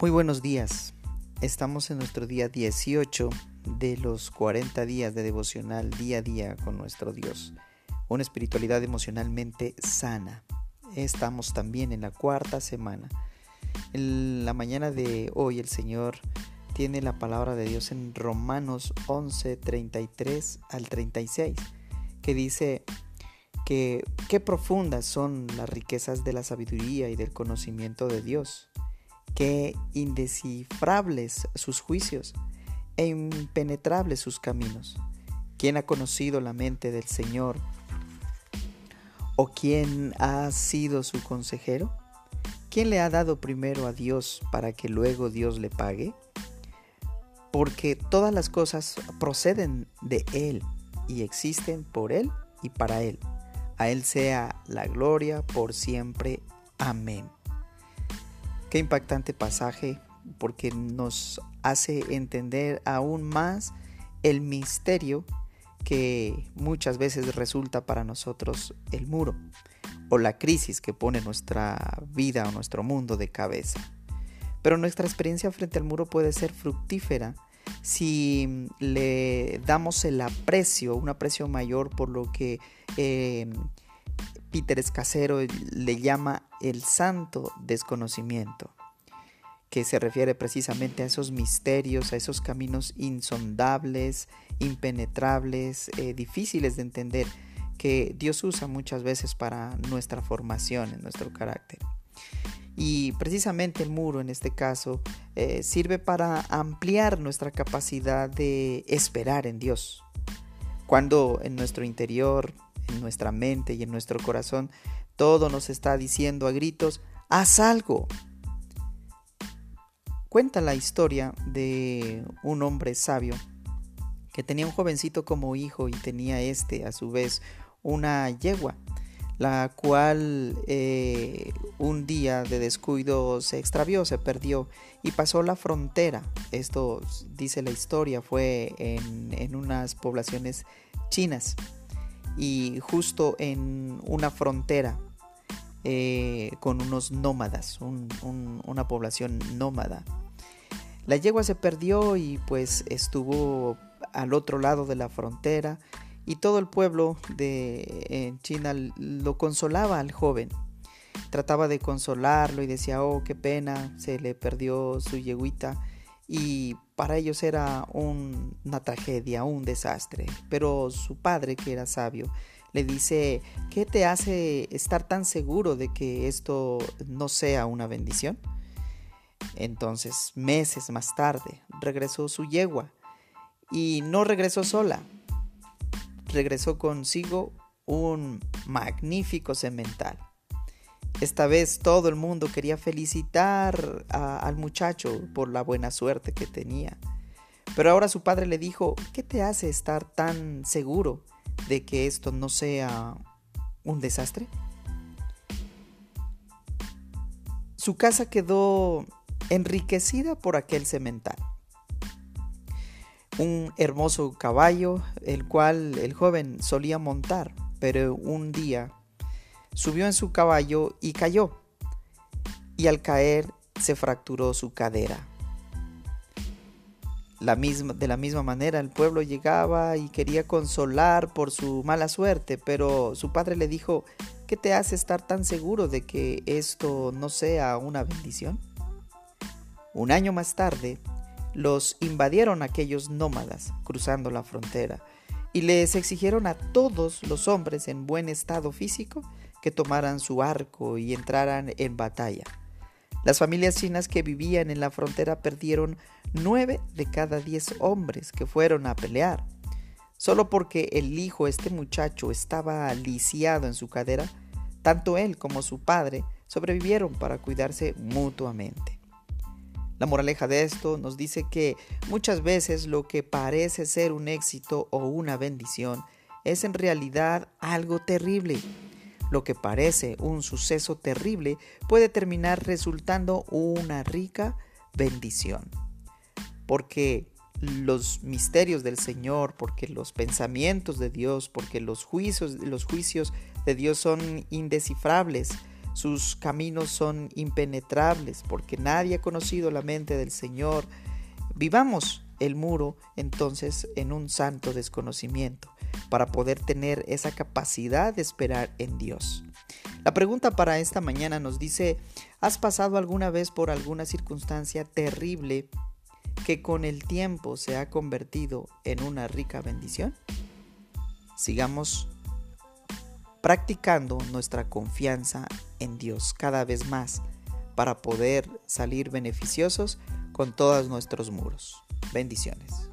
Muy buenos días. Estamos en nuestro día 18 de los 40 días de devocional día a día con nuestro Dios. Una espiritualidad emocionalmente sana. Estamos también en la cuarta semana. En la mañana de hoy el Señor tiene la palabra de Dios en Romanos 11, 33 al 36, que dice que qué profundas son las riquezas de la sabiduría y del conocimiento de Dios Qué indescifrables sus juicios e impenetrables sus caminos. ¿Quién ha conocido la mente del Señor? ¿O quién ha sido su consejero? ¿Quién le ha dado primero a Dios para que luego Dios le pague? Porque todas las cosas proceden de Él y existen por Él y para Él. A Él sea la gloria por siempre. Amén. Qué impactante pasaje porque nos hace entender aún más el misterio que muchas veces resulta para nosotros el muro o la crisis que pone nuestra vida o nuestro mundo de cabeza. Pero nuestra experiencia frente al muro puede ser fructífera si le damos el aprecio, un aprecio mayor por lo que eh, Peter Escasero le llama el santo desconocimiento, que se refiere precisamente a esos misterios, a esos caminos insondables, impenetrables, eh, difíciles de entender, que Dios usa muchas veces para nuestra formación, en nuestro carácter. Y precisamente el muro en este caso eh, sirve para ampliar nuestra capacidad de esperar en Dios. Cuando en nuestro interior en nuestra mente y en nuestro corazón, todo nos está diciendo a gritos, haz algo. Cuenta la historia de un hombre sabio que tenía un jovencito como hijo y tenía este a su vez una yegua, la cual eh, un día de descuido se extravió, se perdió y pasó la frontera. Esto dice la historia, fue en, en unas poblaciones chinas y justo en una frontera eh, con unos nómadas, una población nómada. La yegua se perdió y pues estuvo al otro lado de la frontera y todo el pueblo de China lo consolaba al joven. Trataba de consolarlo y decía, oh, qué pena, se le perdió su yeguita y para ellos era una tragedia, un desastre. Pero su padre, que era sabio, le dice, ¿qué te hace estar tan seguro de que esto no sea una bendición? Entonces, meses más tarde, regresó su yegua y no regresó sola. Regresó consigo un magnífico semental. Esta vez todo el mundo quería felicitar al muchacho por la buena suerte que tenía. Pero ahora su padre le dijo, ¿qué te hace estar tan seguro de que esto no sea un desastre? Su casa quedó enriquecida por aquel cemental. Un hermoso caballo, el cual el joven solía montar, pero un día subió en su caballo y cayó, y al caer se fracturó su cadera. La misma, de la misma manera el pueblo llegaba y quería consolar por su mala suerte, pero su padre le dijo, ¿qué te hace estar tan seguro de que esto no sea una bendición? Un año más tarde, los invadieron aquellos nómadas cruzando la frontera y les exigieron a todos los hombres en buen estado físico que tomaran su arco y entraran en batalla. Las familias chinas que vivían en la frontera perdieron nueve de cada diez hombres que fueron a pelear. Solo porque el hijo, este muchacho, estaba lisiado en su cadera, tanto él como su padre sobrevivieron para cuidarse mutuamente. La moraleja de esto nos dice que muchas veces lo que parece ser un éxito o una bendición es en realidad algo terrible lo que parece un suceso terrible puede terminar resultando una rica bendición. Porque los misterios del Señor, porque los pensamientos de Dios, porque los juicios, los juicios de Dios son indescifrables, sus caminos son impenetrables porque nadie ha conocido la mente del Señor. Vivamos el muro entonces en un santo desconocimiento para poder tener esa capacidad de esperar en Dios. La pregunta para esta mañana nos dice, ¿has pasado alguna vez por alguna circunstancia terrible que con el tiempo se ha convertido en una rica bendición? Sigamos practicando nuestra confianza en Dios cada vez más para poder salir beneficiosos con todos nuestros muros. Bendiciones.